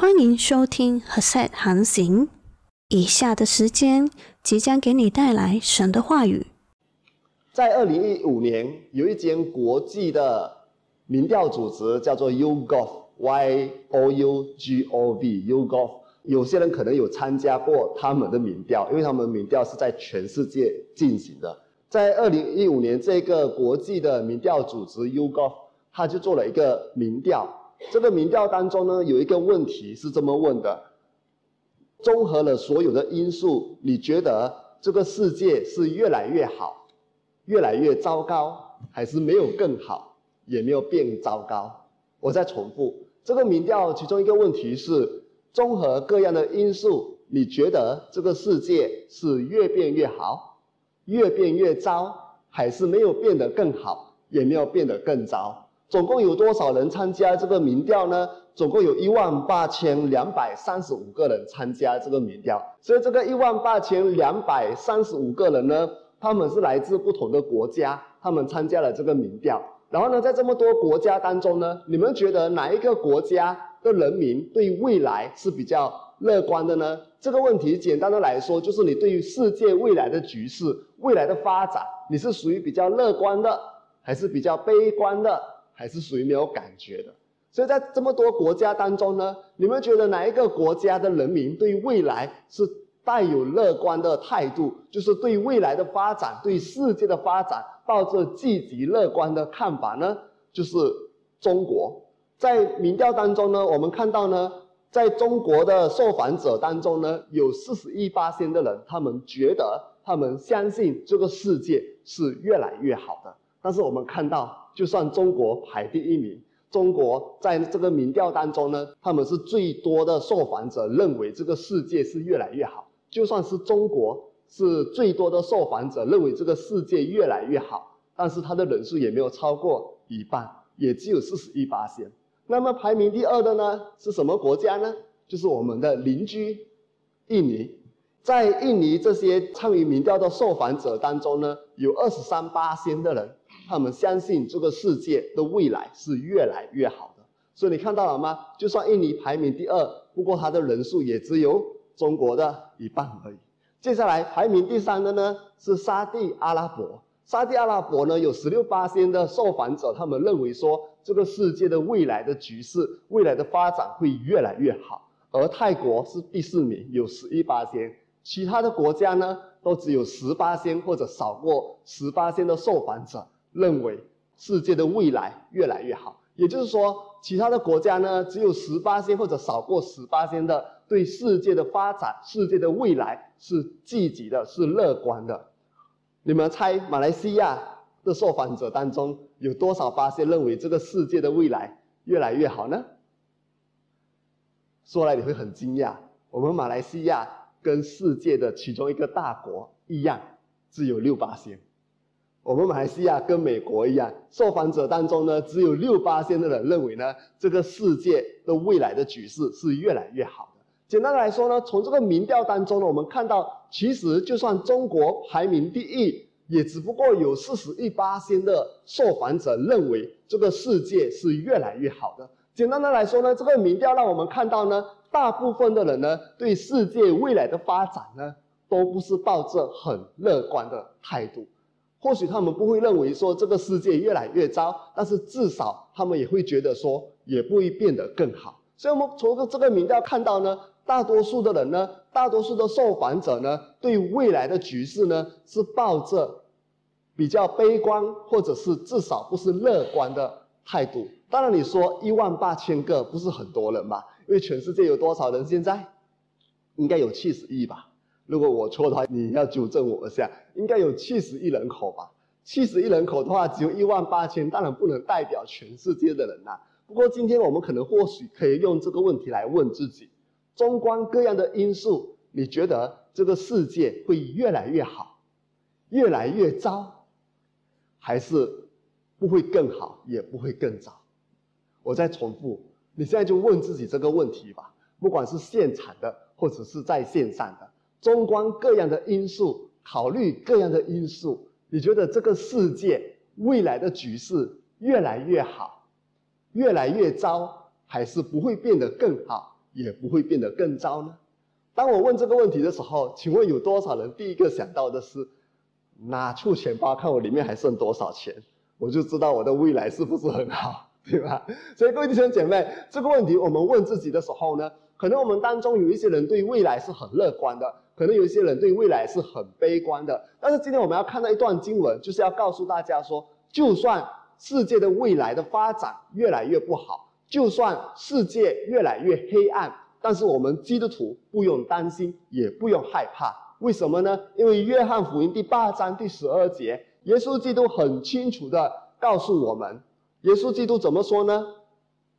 欢迎收听何塞航行。以下的时间即将给你带来神的话语。在二零一五年，有一间国际的民调组织叫做 YouGov（Y O U G O V），YouGov。有些人可能有参加过他们的民调，因为他们民调是在全世界进行的。在二零一五年，这个国际的民调组织 YouGov，他就做了一个民调。这个民调当中呢，有一个问题是这么问的：综合了所有的因素，你觉得这个世界是越来越好，越来越糟糕，还是没有更好，也没有变糟糕？我再重复，这个民调其中一个问题是：综合各样的因素，你觉得这个世界是越变越好，越变越糟，还是没有变得更好，也没有变得更糟？总共有多少人参加这个民调呢？总共有一万八千两百三十五个人参加这个民调。所以这个一万八千两百三十五个人呢，他们是来自不同的国家，他们参加了这个民调。然后呢，在这么多国家当中呢，你们觉得哪一个国家的人民对未来是比较乐观的呢？这个问题简单的来说，就是你对于世界未来的局势、未来的发展，你是属于比较乐观的，还是比较悲观的？还是属于没有感觉的，所以在这么多国家当中呢，你们觉得哪一个国家的人民对未来是带有乐观的态度，就是对未来的发展、对世界的发展抱着积极乐观的看法呢？就是中国。在民调当中呢，我们看到呢，在中国的受访者当中呢，有四十亿八千的人，他们觉得他们相信这个世界是越来越好的。但是我们看到。就算中国排第一名，中国在这个民调当中呢，他们是最多的受访者认为这个世界是越来越好。就算是中国是最多的受访者认为这个世界越来越好，但是它的人数也没有超过一半，也只有四十一八千。那么排名第二的呢是什么国家呢？就是我们的邻居印尼。在印尼这些参与民调的受访者当中呢，有二十三八千的人。他们相信这个世界的未来是越来越好的，所以你看到了吗？就算印尼排名第二，不过它的人数也只有中国的一半而已。接下来排名第三的呢是沙地阿拉伯，沙地阿拉伯呢有十六八千的受访者，他们认为说这个世界的未来的局势、未来的发展会越来越好。而泰国是第四名，有十一八千，其他的国家呢都只有十八千或者少过十八千的受访者。认为世界的未来越来越好，也就是说，其他的国家呢，只有十八仙或者少过十八仙的对世界的发展、世界的未来是积极的、是乐观的。你们猜马来西亚的受访者当中有多少八仙认为这个世界的未来越来越好呢？说来你会很惊讶，我们马来西亚跟世界的其中一个大国一样，只有六八仙。我们马来西亚跟美国一样，受访者当中呢，只有六八千的人认为呢，这个世界的未来的局势是越来越好的。简单来说呢，从这个民调当中呢，我们看到，其实就算中国排名第一，也只不过有四十亿八千的受访者认为这个世界是越来越好的。简单的来说呢，这个民调让我们看到呢，大部分的人呢，对世界未来的发展呢，都不是抱着很乐观的态度。或许他们不会认为说这个世界越来越糟，但是至少他们也会觉得说也不会变得更好。所以，我们从这个民调看到呢，大多数的人呢，大多数的受访者呢，对未来的局势呢，是抱着比较悲观，或者是至少不是乐观的态度。当然，你说一万八千个不是很多人吧？因为全世界有多少人？现在应该有七十亿吧。如果我错的话，你要纠正我一下。应该有七十亿人口吧？七十亿人口的话，只有一万八千，当然不能代表全世界的人呐。不过今天我们可能或许可以用这个问题来问自己：纵观各样的因素，你觉得这个世界会越来越好，越来越糟，还是不会更好，也不会更糟？我再重复，你现在就问自己这个问题吧。不管是现场的，或者是在线上的。纵观各样的因素，考虑各样的因素，你觉得这个世界未来的局势越来越好，越来越糟，还是不会变得更好，也不会变得更糟呢？当我问这个问题的时候，请问有多少人第一个想到的是拿出钱包看我里面还剩多少钱，我就知道我的未来是不是很好，对吧？所以各位弟兄姐妹，这个问题我们问自己的时候呢，可能我们当中有一些人对未来是很乐观的，可能有一些人对未来是很悲观的。但是今天我们要看到一段经文，就是要告诉大家说，就算世界的未来的发展越来越不好，就算世界越来越黑暗，但是我们基督徒不用担心，也不用害怕。为什么呢？因为约翰福音第八章第十二节，耶稣基督很清楚的告诉我们，耶稣基督怎么说呢？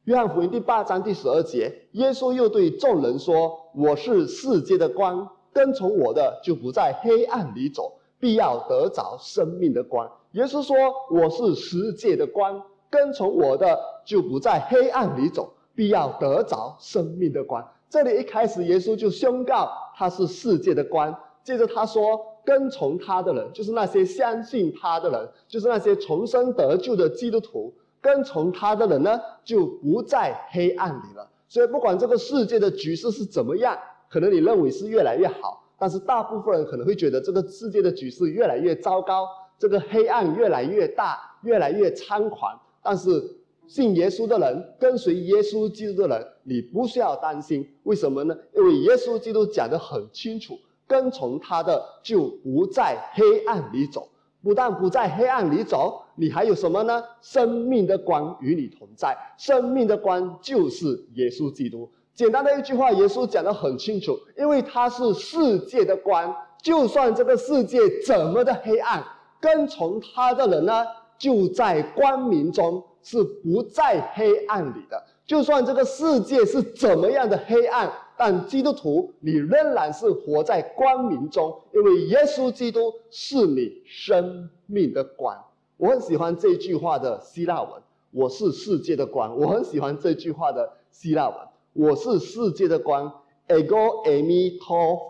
约翰福音第八章第十二节，耶稣又对众人说：“我是世界的光，跟从我的就不在黑暗里走，必要得着生命的光。”耶稣说：“我是世界的光，跟从我的就不在黑暗里走，必要得着生命的光。”这里一开始，耶稣就宣告他是世界的光。接着他说：“跟从他的人，就是那些相信他的人，就是那些重生得救的基督徒。跟从他的人呢，就不在黑暗里了。所以，不管这个世界的局势是怎么样，可能你认为是越来越好，但是大部分人可能会觉得这个世界的局势越来越糟糕，这个黑暗越来越大，越来越猖狂。但是，信耶稣的人，跟随耶稣基督的人，你不需要担心。为什么呢？因为耶稣基督讲得很清楚。”跟从他的就不在黑暗里走，不但不在黑暗里走，你还有什么呢？生命的光与你同在，生命的光就是耶稣基督。简单的一句话，耶稣讲得很清楚，因为他是世界的光，就算这个世界怎么的黑暗，跟从他的人呢，就在光明中，是不在黑暗里的。就算这个世界是怎么样的黑暗。但基督徒，你仍然是活在光明中，因为耶稣基督是你生命的光。我很喜欢这句话的希腊文：“我是世界的光。”我很喜欢这句话的希腊文：“我是世界的光。” Ego eimi to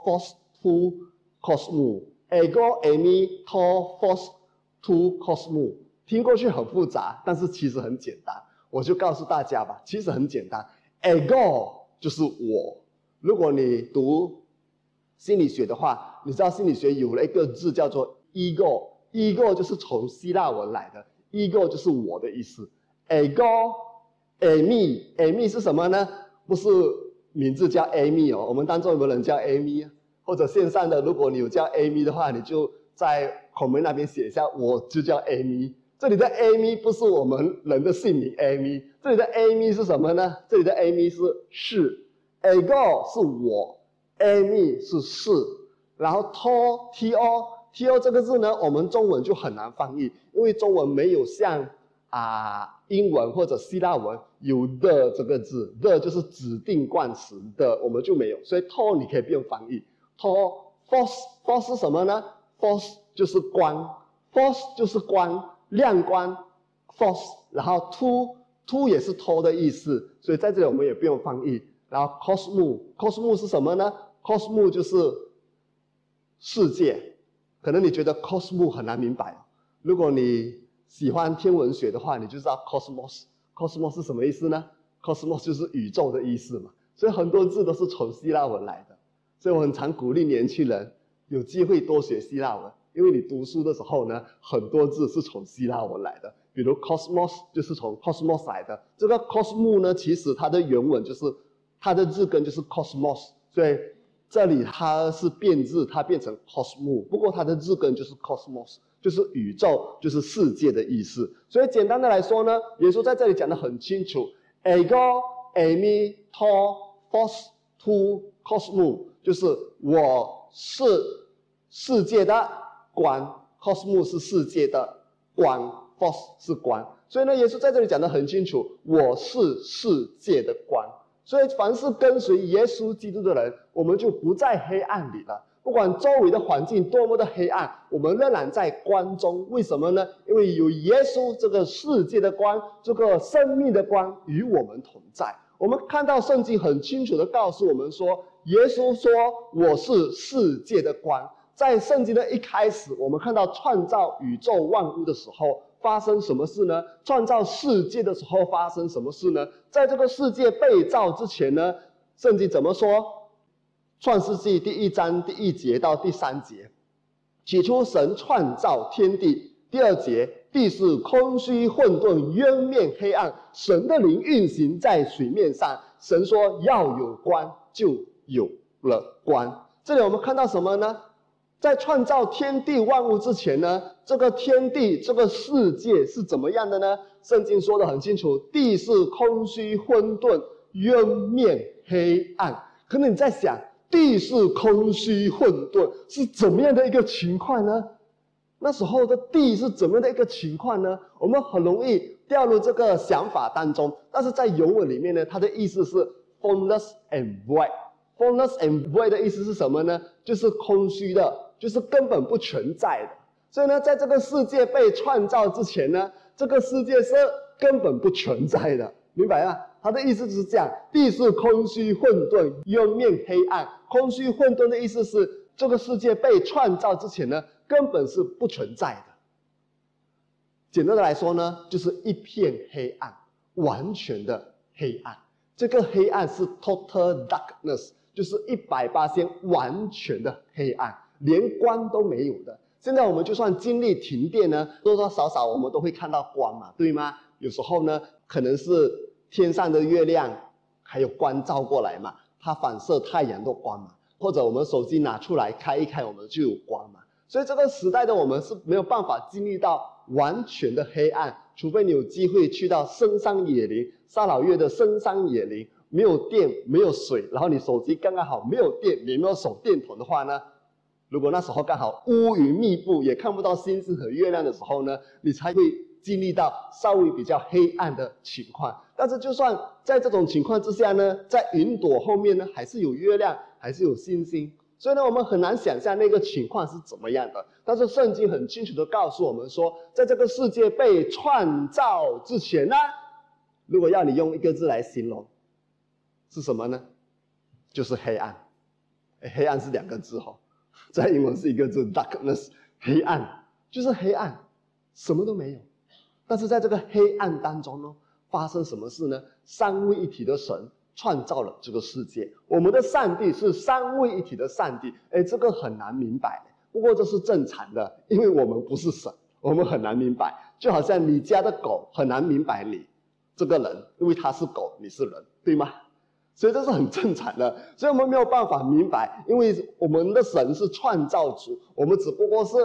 phos to cosmo。Ego eimi to phos to cosmo。听过去很复杂，但是其实很简单。我就告诉大家吧，其实很简单。Ego 就是我。如果你读心理学的话，你知道心理学有了一个字叫做 ego，ego 就是从希腊文来的，ego 就是我的意思。ego，amy，amy 是什么呢？不是名字叫 Amy 哦，我们当中有没有人叫 Amy 啊？或者线上的，如果你有叫 Amy 的话，你就在孔门那边写一下，我就叫 Amy。这里的 Amy 不是我们人的姓名 Amy，这里的 Amy 是什么呢？这里的 Amy 是是。ego 是我，amy 是是，然后 to t o t o 这个字呢，我们中文就很难翻译，因为中文没有像啊英文或者希腊文有的这个字，the 就是指定冠词的，我们就没有，所以 to 你可以不用翻译。to force force 是什么呢？force 就是光，force 就是光，亮光，force，然后 to to 也是 to 的意思，所以在这里我们也不用翻译。然后 cosmo，cosmo 是什么呢？cosmo 就是世界。可能你觉得 cosmo 很难明白，如果你喜欢天文学的话，你就知道 cosmos。cosmos 是什么意思呢？cosmos 就是宇宙的意思嘛。所以很多字都是从希腊文来的。所以我很常鼓励年轻人有机会多学希腊文，因为你读书的时候呢，很多字是从希腊文来的。比如 cosmos 就是从 cosmos 来的。这个 cosmos 呢，其实它的原文就是。它的字根就是 cosmos，所以这里它是变字，它变成 cosmo。不过它的字根就是 cosmos，就是宇宙，就是世界的意思。所以简单的来说呢，耶稣在这里讲的很清楚：ego, amy, to, phos, to, cosmos，就是我是世界的光 cosmos 是世界的光，phos 是光。所以呢，耶稣在这里讲的很清楚：我是世界的光。所以，凡是跟随耶稣基督的人，我们就不在黑暗里了。不管周围的环境多么的黑暗，我们仍然在光中。为什么呢？因为有耶稣这个世界的光，这个生命的光与我们同在。我们看到圣经很清楚的告诉我们说，耶稣说：“我是世界的光。”在圣经的一开始，我们看到创造宇宙万物的时候。发生什么事呢？创造世界的时候发生什么事呢？在这个世界被造之前呢，圣经怎么说？创世纪第一章第一节到第三节，起初神创造天地。第二节，地是空虚混沌，渊面黑暗，神的灵运行在水面上。神说要有光，就有了光。这里我们看到什么呢？在创造天地万物之前呢，这个天地这个世界是怎么样的呢？圣经说的很清楚，地是空虚混沌，渊面黑暗。可能你在想，地是空虚混沌是怎么样的一个情况呢？那时候的地是怎么样的一个情况呢？我们很容易掉入这个想法当中。但是在原文里面呢，它的意思是 formless and void。formless and void 的意思是什么呢？就是空虚的，就是根本不存在的。所以呢，在这个世界被创造之前呢，这个世界是根本不存在的，明白吗？它的意思是这样：地是空虚混沌，渊面黑暗。空虚混沌的意思是，这个世界被创造之前呢。根本是不存在的。简单的来说呢，就是一片黑暗，完全的黑暗。这个黑暗是 total darkness，就是一百八千完全的黑暗，连光都没有的。现在我们就算经历停电呢，多多少少我们都会看到光嘛，对吗？有时候呢，可能是天上的月亮还有光照过来嘛，它反射太阳的光嘛，或者我们手机拿出来开一开，我们就有光嘛。所以这个时代的我们是没有办法经历到完全的黑暗，除非你有机会去到深山野林，沙老月的深山野林，没有电，没有水，然后你手机刚刚好没有电，也没有手电筒的话呢，如果那时候刚好乌云密布，也看不到星星和月亮的时候呢，你才会经历到稍微比较黑暗的情况。但是就算在这种情况之下呢，在云朵后面呢，还是有月亮，还是有星星。所以呢，我们很难想象那个情况是怎么样的。但是圣经很清楚的告诉我们说，在这个世界被创造之前呢，如果要你用一个字来形容，是什么呢？就是黑暗。黑暗是两个字哈，在英文是一个字 darkness，黑暗就是黑暗，什么都没有。但是在这个黑暗当中呢，发生什么事呢？三位一体的神。创造了这个世界，我们的上帝是三位一体的上帝。哎，这个很难明白，不过这是正常的，因为我们不是神，我们很难明白。就好像你家的狗很难明白你这个人，因为它是狗，你是人，对吗？所以这是很正常的，所以我们没有办法明白，因为我们的神是创造主，我们只不过是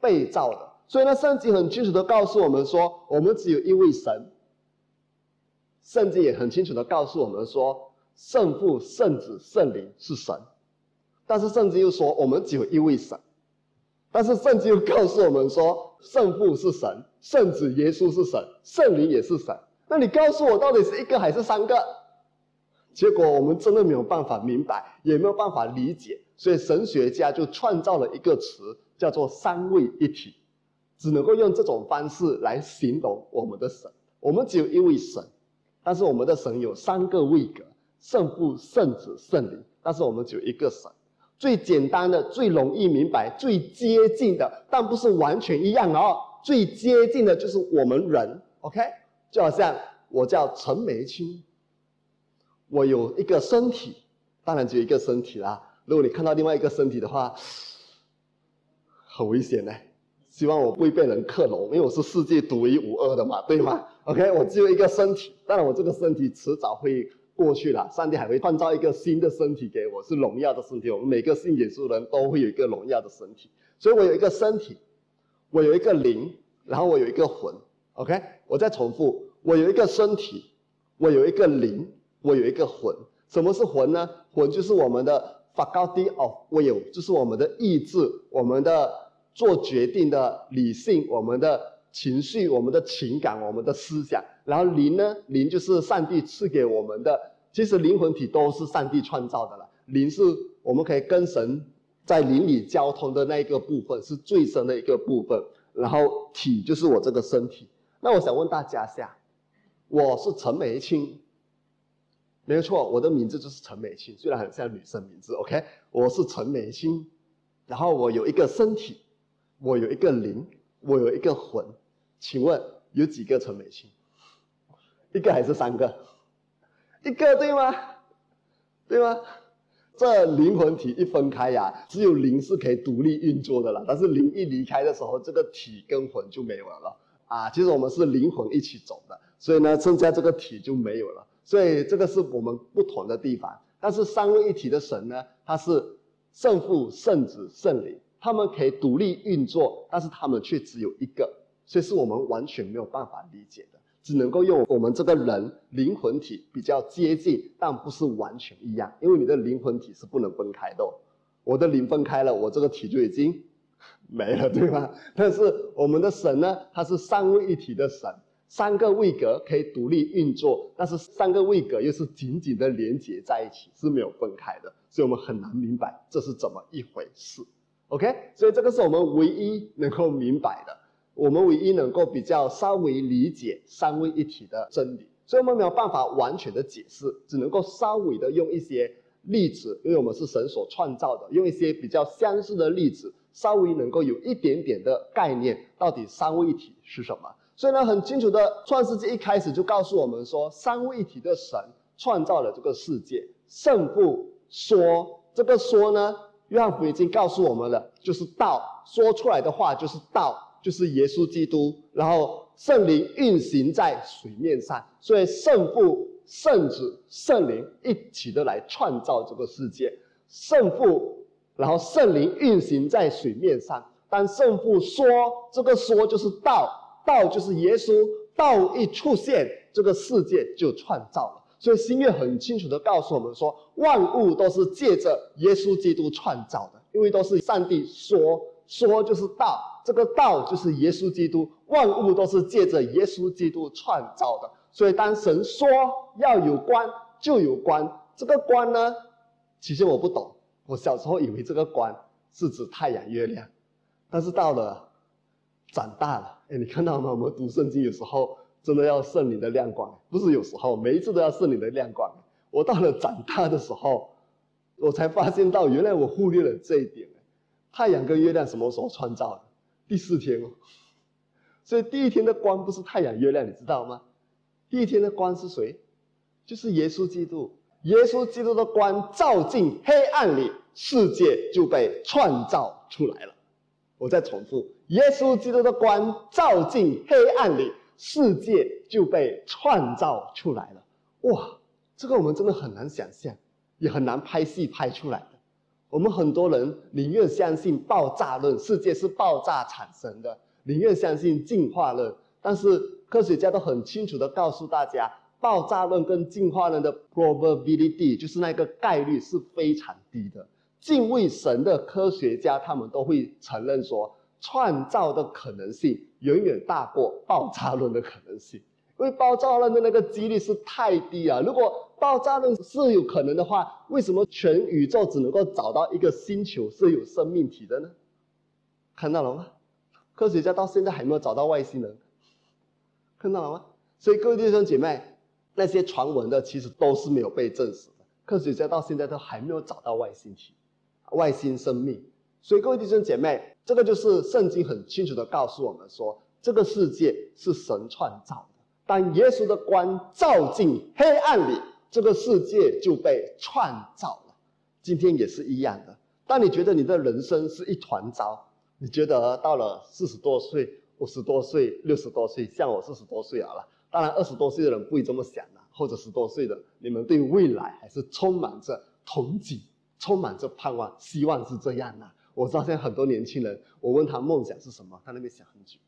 被造的。所以呢，圣经很清楚的告诉我们说，我们只有一位神。圣经也很清楚的告诉我们说，圣父、圣子、圣灵是神，但是圣经又说我们只有一位神，但是圣经又告诉我们说，圣父是神，圣子耶稣是神，圣灵也是神。那你告诉我到底是一个还是三个？结果我们真的没有办法明白，也没有办法理解，所以神学家就创造了一个词，叫做三位一体，只能够用这种方式来形容我们的神。我们只有一位神。但是我们的神有三个位格：圣父、圣子、圣灵。但是我们只有一个神。最简单的、最容易明白、最接近的，但不是完全一样哦。最接近的就是我们人，OK？就好像我叫陈梅清，我有一个身体，当然只有一个身体啦。如果你看到另外一个身体的话，很危险呢。希望我不会被人克隆，因为我是世界独一无二的嘛，对吗？OK，我只有一个身体，当然我这个身体迟早会过去了。上帝还会创造一个新的身体给我，是荣耀的身体。我们每个信耶稣人都会有一个荣耀的身体，所以我有一个身体，我有一个灵，然后我有一个魂。OK，我再重复，我有一个身体，我有一个灵，我有一个魂。什么是魂呢？魂就是我们的 faculty of will，就是我们的意志，我们的做决定的理性，我们的。情绪、我们的情感、我们的思想，然后灵呢？灵就是上帝赐给我们的。其实灵魂体都是上帝创造的了。灵是我们可以跟神在灵里交通的那一个部分，是最深的一个部分。然后体就是我这个身体。那我想问大家一下，我是陈美清，没错，我的名字就是陈美清，虽然很像女生名字。OK，我是陈美清，然后我有一个身体，我有一个灵，我有一个魂。请问有几个陈美清？一个还是三个？一个对吗？对。吗？这灵魂体一分开呀，只有灵是可以独立运作的了。但是灵一离开的时候，这个体跟魂就没有了啊。其实我们是灵魂一起走的，所以呢，剩下这个体就没有了。所以这个是我们不同的地方。但是三位一体的神呢，他是圣父、圣子、圣灵，他们可以独立运作，但是他们却只有一个，所以是我们完全没有办法理解的。只能够用我们这个人灵魂体比较接近，但不是完全一样，因为你的灵魂体是不能分开的。我的灵分开了，我这个体就已经没了，对吗？但是我们的。神呢，它是三位一体的。神，三个位格可以独立运作，但是三个位格又是紧紧的。连接在一起，是没有分开的，所以我们很难明白这是怎么一回事。OK，所以这个是我们唯一能够明白的。我们唯一能够比较稍微理解三位一体的真理，所以我们没有办法完全的解释，只能够稍微的用一些例子，因为我们是神所创造的，用一些比较相似的例子，稍微能够有一点点的概念，到底三位一体是什么。所以呢，很清楚的，创世纪一开始就告诉我们说，三位一体的神创造了这个世界。圣父说，这个说呢，约翰福音已经告诉我们了，就是道，说出来的话就是道。就是耶稣基督，然后圣灵运行在水面上，所以圣父、圣子、圣灵一起的来创造这个世界。圣父，然后圣灵运行在水面上。当圣父说这个说就是道，道就是耶稣，道一出现，这个世界就创造了。所以新约很清楚的告诉我们说，万物都是借着耶稣基督创造的，因为都是上帝说。说就是道，这个道就是耶稣基督，万物都是借着耶稣基督创造的。所以当神说要有光，就有光。这个光呢，其实我不懂。我小时候以为这个光是指太阳、月亮，但是到了长大了，哎，你看到吗？我们读圣经有时候真的要圣灵的亮光，不是有时候，每一次都要圣灵的亮光。我到了长大的时候，我才发现到原来我忽略了这一点。太阳跟月亮什么时候创造的？第四天哦，所以第一天的光不是太阳、月亮，你知道吗？第一天的光是谁？就是耶稣基督。耶稣基督的光照进黑暗里，世界就被创造出来了。我再重复：耶稣基督的光照进黑暗里，世界就被创造出来了。哇，这个我们真的很难想象，也很难拍戏拍出来的。我们很多人宁愿相信爆炸论，世界是爆炸产生的；宁愿相信进化论，但是科学家都很清楚的告诉大家，爆炸论跟进化论的 probability 就是那个概率是非常低的。敬畏神的科学家他们都会承认说，创造的可能性远远大过爆炸论的可能性。因为爆炸论的那个几率是太低啊！如果爆炸论是有可能的话，为什么全宇宙只能够找到一个星球是有生命体的呢？看到了吗？科学家到现在还没有找到外星人，看到了吗？所以各位弟兄姐妹，那些传闻的其实都是没有被证实的。科学家到现在都还没有找到外星体、外星生命。所以各位弟兄姐妹，这个就是圣经很清楚的告诉我们说，这个世界是神创造的。当耶稣的光照进黑暗里，这个世界就被创造了。今天也是一样的。当你觉得你的人生是一团糟，你觉得到了四十多岁、五十多岁、六十多岁，像我四十多岁好了。当然，二十多岁的人不会这么想的，或者十多岁的，你们对未来还是充满着憧憬，充满着盼望，希望是这样的。我知道现在很多年轻人，我问他梦想是什么，他那边想很久，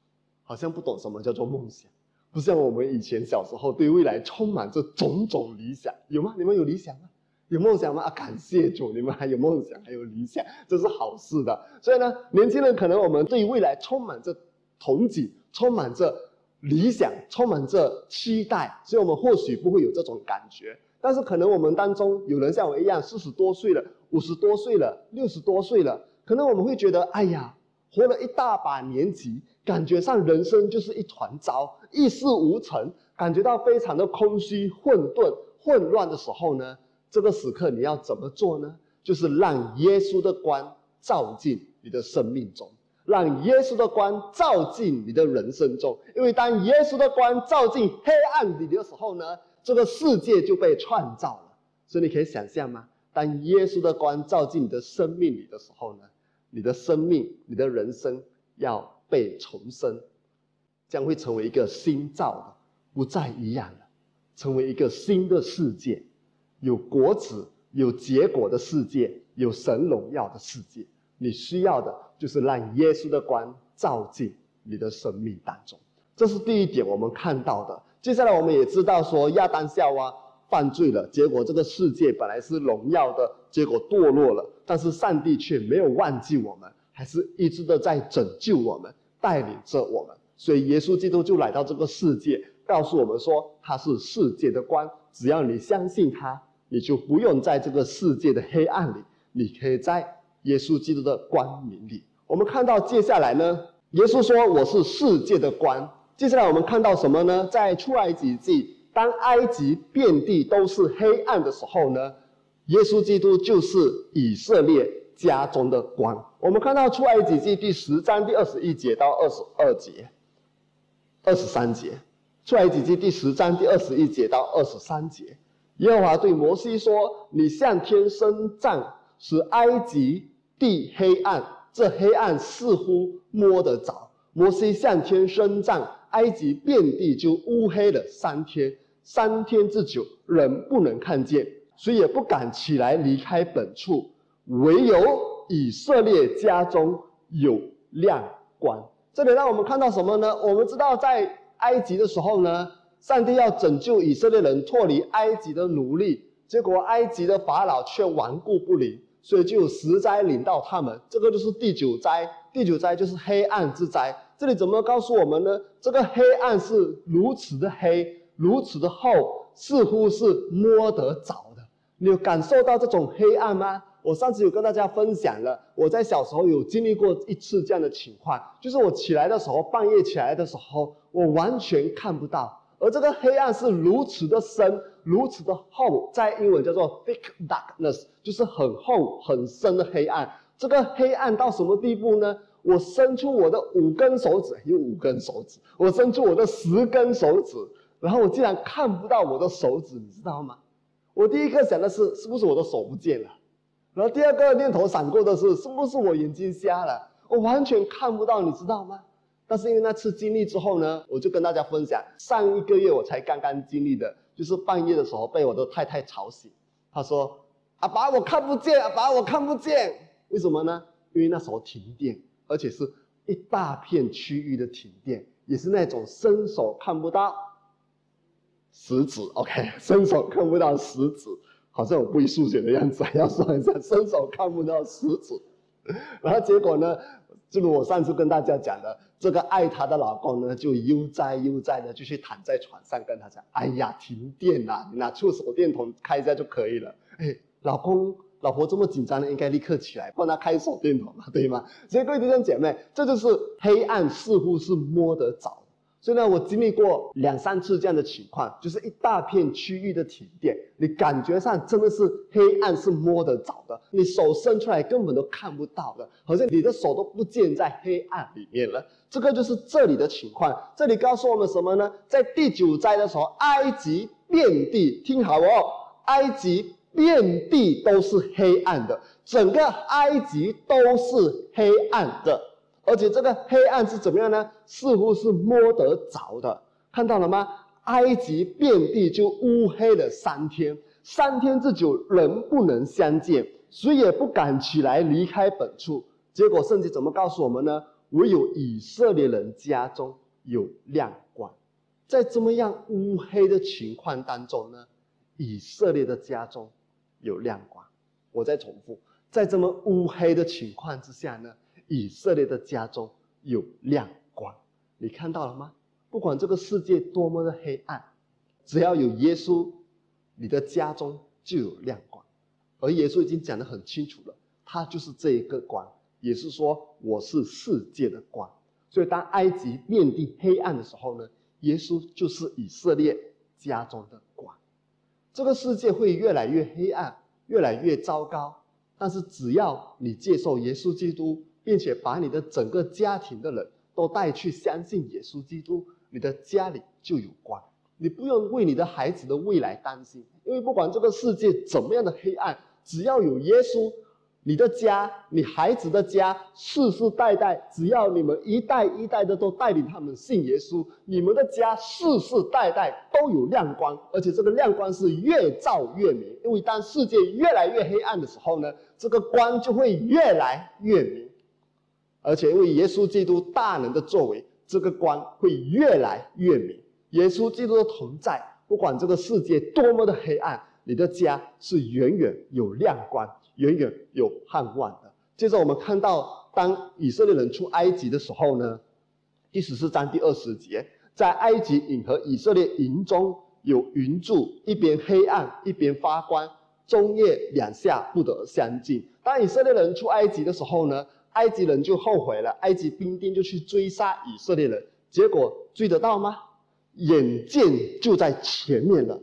好像不懂什么叫做梦想。不像我们以前小时候对未来充满着种种理想，有吗？你们有理想吗？有梦想吗？啊，感谢主，你们还有梦想，还有理想，这是好事的。所以呢，年轻人可能我们对未来充满着憧憬，充满着理想，充满着期待，所以我们或许不会有这种感觉。但是可能我们当中有人像我一样，四十多岁了，五十多岁了，六十多岁了，可能我们会觉得，哎呀，活了一大把年纪。感觉上人生就是一团糟，一事无成，感觉到非常的空虚、混沌、混乱的时候呢，这个时刻你要怎么做呢？就是让耶稣的光照进你的生命中，让耶稣的光照进你的人生中。因为当耶稣的光照进黑暗里的时候呢，这个世界就被创造了。所以你可以想象吗？当耶稣的光照进你的生命里的时候呢，你的生命、你的人生要被重生，将会成为一个新造的，不再一样了，成为一个新的世界，有果子、有结果的世界，有神荣耀的世界。你需要的就是让耶稣的光照进你的生命当中。这是第一点，我们看到的。接下来，我们也知道说亚当夏娃犯罪了，结果这个世界本来是荣耀的，结果堕落了。但是上帝却没有忘记我们，还是一直的在拯救我们，带领着我们。所以耶稣基督就来到这个世界，告诉我们说他是世界的光。只要你相信他，你就不用在这个世界的黑暗里，你可以在耶稣基督的光明里。我们看到接下来呢，耶稣说：“我是世界的光。”接下来我们看到什么呢？在出埃及记，当埃及遍地都是黑暗的时候呢，耶稣基督就是以色列家中的光。我们看到出埃及记第十章第二十一节到二十二节、二十三节。出埃及记第十章第二十一节到二十三节，耶和华对摩西说：“你向天伸杖，使埃及地黑暗，这黑暗似乎摸得着。”摩西向天伸杖。埃及遍地就乌黑了三天，三天之久，人不能看见，所以也不敢起来离开本处。唯有以色列家中有亮光。这里让我们看到什么呢？我们知道在埃及的时候呢，上帝要拯救以色列人脱离埃及的奴隶，结果埃及的法老却顽固不灵，所以就有十灾领到他们。这个就是第九灾，第九灾就是黑暗之灾。这里怎么告诉我们呢？这个黑暗是如此的黑，如此的厚，似乎是摸得着的。你有感受到这种黑暗吗？我上次有跟大家分享了，我在小时候有经历过一次这样的情况，就是我起来的时候，半夜起来的时候，我完全看不到，而这个黑暗是如此的深，如此的厚，在英文叫做 thick darkness，就是很厚很深的黑暗。这个黑暗到什么地步呢？我伸出我的五根手指，有五根手指。我伸出我的十根手指，然后我竟然看不到我的手指，你知道吗？我第一个想的是，是不是我的手不见了？然后第二个念头闪过的是，是不是我眼睛瞎了？我完全看不到，你知道吗？但是因为那次经历之后呢，我就跟大家分享，上一个月我才刚刚经历的，就是半夜的时候被我的太太吵醒。她说：“阿爸，我看不见，阿爸，我看不见。为什么呢？因为那时候停电。”而且是一大片区域的停电，也是那种伸手看不到食指，OK，伸手看不到食指，好像我不会数学的样子，要算一下，伸手看不到食指。然后结果呢，就如我上次跟大家讲的，这个爱她的老公呢，就悠哉悠哉的就去躺在床上跟她讲：“哎呀，停电了，你拿出手电筒开一下就可以了。”哎，老公。老婆这么紧张的，应该立刻起来帮他开手电筒嘛，对吗？所以各位弟兄姐妹，这就是黑暗似乎是摸得着。所以呢，我经历过两三次这样的情况，就是一大片区域的停电，你感觉上真的是黑暗是摸得着的，你手伸出来根本都看不到的，好像你的手都不见在黑暗里面了。这个就是这里的情况。这里告诉我们什么呢？在第九灾的时候，埃及遍地，听好哦，埃及。遍地都是黑暗的，整个埃及都是黑暗的，而且这个黑暗是怎么样呢？似乎是摸得着的，看到了吗？埃及遍地就乌黑了三天，三天之久，人不能相见，谁也不敢起来离开本处。结果圣经怎么告诉我们呢？唯有以色列人家中有亮光，在这么样乌黑的情况当中呢，以色列的家中。有亮光，我再重复，在这么乌黑的情况之下呢，以色列的家中有亮光，你看到了吗？不管这个世界多么的黑暗，只要有耶稣，你的家中就有亮光。而耶稣已经讲得很清楚了，他就是这一个光，也是说我是世界的光。所以当埃及遍地黑暗的时候呢，耶稣就是以色列家中的光。这个世界会越来越黑暗，越来越糟糕。但是只要你接受耶稣基督，并且把你的整个家庭的人都带去相信耶稣基督，你的家里就有光。你不用为你的孩子的未来担心，因为不管这个世界怎么样的黑暗，只要有耶稣，你的家，你孩子的家，世世代代，只要你们一代一代的都带领他们信耶稣，你们的家世世代代都有亮光，而且这个亮光是越照越明。因为当世界越来越黑暗的时候呢，这个光就会越来越明，而且因为耶稣基督大能的作为，这个光会越来越明。耶稣基督的同在，不管这个世界多么的黑暗，你的家是远远有亮光。远远有盼望的。接着我们看到，当以色列人出埃及的时候呢，第十四章第二十节，在埃及营和以色列营中有云柱，一边黑暗，一边发光，中夜两下不得相近。当以色列人出埃及的时候呢，埃及人就后悔了，埃及兵丁就去追杀以色列人，结果追得到吗？眼见就在前面了。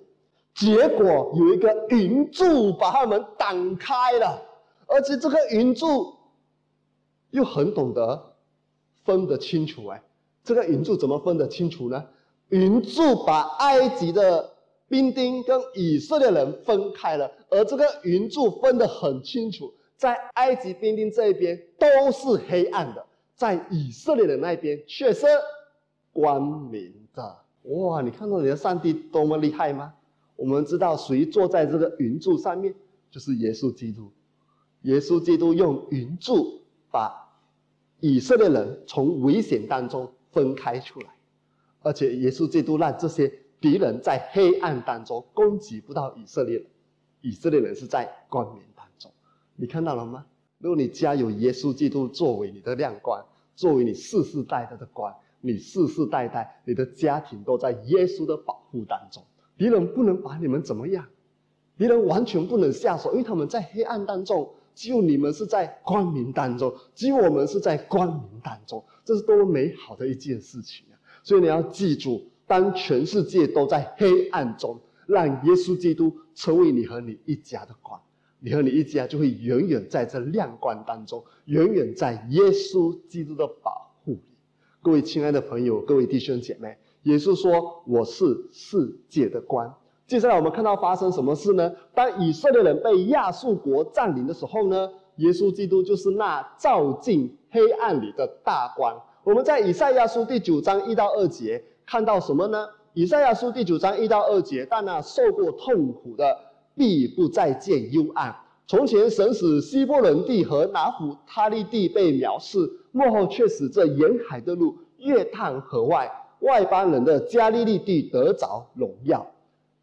结果有一个云柱把他们挡开了，而且这个云柱又很懂得分得清楚。哎，这个云柱怎么分得清楚呢？云柱把埃及的兵丁跟以色列人分开了，而这个云柱分得很清楚，在埃及兵丁这一边都是黑暗的，在以色列人那一边却是光明的。哇，你看到你的上帝多么厉害吗？我们知道谁坐在这个云柱上面，就是耶稣基督。耶稣基督用云柱把以色列人从危险当中分开出来，而且耶稣基督让这些敌人在黑暗当中攻击不到以色列人，以色列人是在光明。你看到了吗？如果你家有耶稣基督作为你的亮光，作为你世世代代的光，你世世代代你的家庭都在耶稣的保护当中。敌人不能把你们怎么样，敌人完全不能下手，因为他们在黑暗当中，只有你们是在光明当中，只有我们是在光明当中，这是多么美好的一件事情啊！所以你要记住，当全世界都在黑暗中，让耶稣基督成为你和你一家的光，你和你一家就会远远在这亮光当中，远远在耶稣基督的保护里。各位亲爱的朋友，各位弟兄姐妹。耶稣说：“我是世界的光。”接下来我们看到发生什么事呢？当以色列人被亚述国占领的时候呢？耶稣基督就是那照进黑暗里的大光。我们在以赛亚书第九章一到二节看到什么呢？以赛亚书第九章一到二节，但那受过痛苦的必不再见幽暗。从前神使希伯伦地和拿弗他利地被藐视，幕后却使这沿海的路、越探河外。外邦人的加利利地得着荣耀，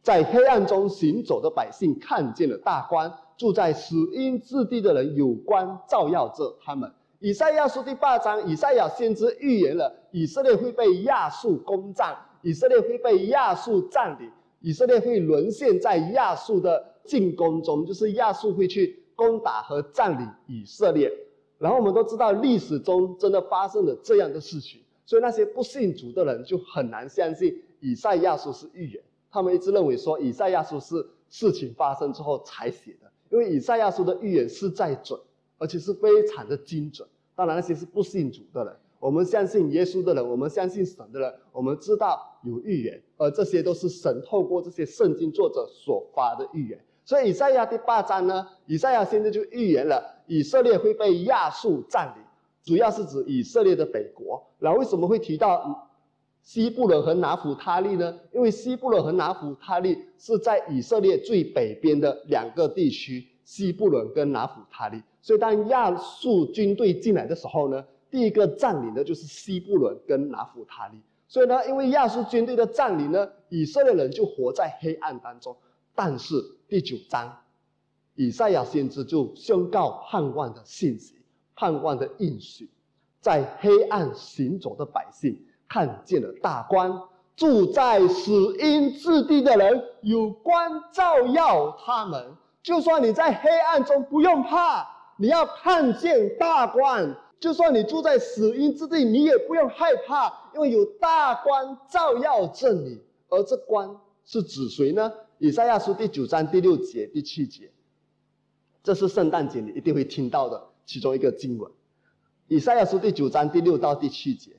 在黑暗中行走的百姓看见了大光，住在死荫之地的人有光照耀着他们。以赛亚书第八章，以赛亚先知预言了以色列会被亚述攻占，以色列会被亚述占领，以色列会沦陷在亚述的进攻中，就是亚述会去攻打和占领以色列。然后我们都知道历史中真的发生了这样的事情。所以那些不信主的人就很难相信以赛亚书是预言，他们一直认为说以赛亚书是事情发生之后才写的，因为以赛亚书的预言是在准，而且是非常的精准。当然那些是不信主的人，我们相信耶稣的人，我们相信神的人，我们知道有预言，而这些都是神透过这些圣经作者所发的预言。所以以赛亚第八章呢，以赛亚现在就预言了以色列会被亚述占领。主要是指以色列的北国，然后为什么会提到西布伦和拿弗他利呢？因为西布伦和拿弗他利是在以色列最北边的两个地区，西布伦跟拿弗他利。所以当亚述军队进来的时候呢，第一个占领的就是西布伦跟拿弗他利。所以呢，因为亚述军队的占领呢，以色列人就活在黑暗当中。但是第九章，以赛亚先知就宣告盼望的信息。盼望的应许，在黑暗行走的百姓看见了大光，住在死荫之地的人有光照耀他们。就算你在黑暗中，不用怕，你要看见大光。就算你住在死荫之地，你也不用害怕，因为有大光照耀着你。而这光是指谁呢？以赛亚书第九章第六节、第七节，这是圣诞节你一定会听到的。其中一个经文，以赛亚书第九章第六到第七节，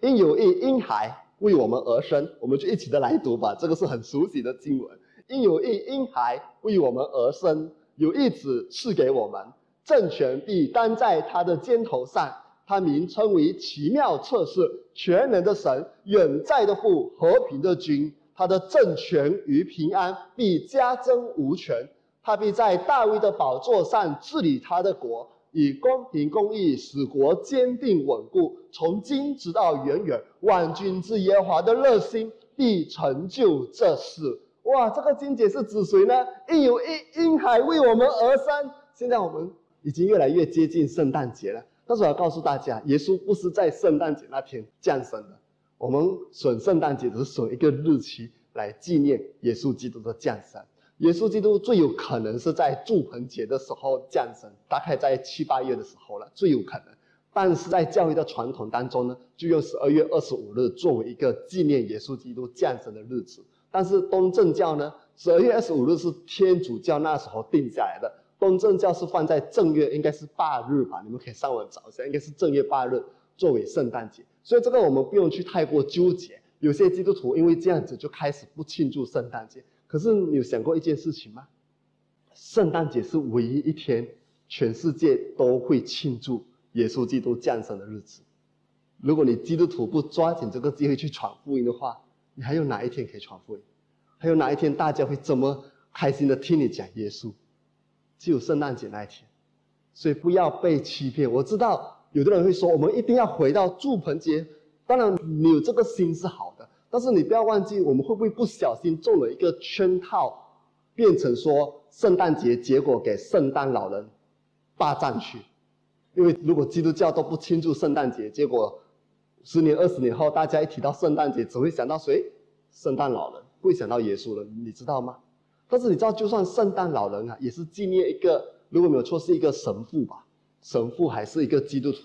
因有一婴孩为我们而生，我们就一起的来读吧。这个是很熟悉的经文。因有一婴孩为我们而生，有一子赐给我们，政权必担在他的肩头上。他名称为奇妙测试，全能的神，远在的父，和平的君。他的政权与平安必加增无穷。他必在大卫的宝座上治理他的国，以公平公义使国坚定稳固，从今直到远远。万军之耶和华的热心必成就这事。哇，这个经节是指谁呢？应有婴婴孩为我们而生。现在我们已经越来越接近圣诞节了。但是我要告诉大家，耶稣不是在圣诞节那天降生的。我们选圣诞节只是选一个日期来纪念耶稣基督的降生。耶稣基督最有可能是在祝棚节的时候降生，大概在七八月的时候了，最有可能。但是在教会的传统当中呢，就用十二月二十五日作为一个纪念耶稣基督降生的日子。但是东正教呢，十二月二十五日是天主教那时候定下来的。东正教是放在正月，应该是八日吧？你们可以上网找一下，应该是正月八日作为圣诞节。所以这个我们不用去太过纠结。有些基督徒因为这样子就开始不庆祝圣诞节。可是你有想过一件事情吗？圣诞节是唯一一天全世界都会庆祝耶稣基督降生的日子。如果你基督徒不抓紧这个机会去传福音的话，你还有哪一天可以传福音？还有哪一天大家会这么开心的听你讲耶稣？只有圣诞节那一天，所以不要被欺骗。我知道有的人会说，我们一定要回到祝棚节。当然，你有这个心是好的，但是你不要忘记，我们会不会不小心中了一个圈套，变成说圣诞节，结果给圣诞老人霸占去？因为如果基督教都不庆祝圣诞节，结果十年、二十年后，大家一提到圣诞节，只会想到谁？圣诞老人，不会想到耶稣了，你知道吗？但是你知道，就算圣诞老人啊，也是纪念一个，如果没有错，是一个神父吧？神父还是一个基督徒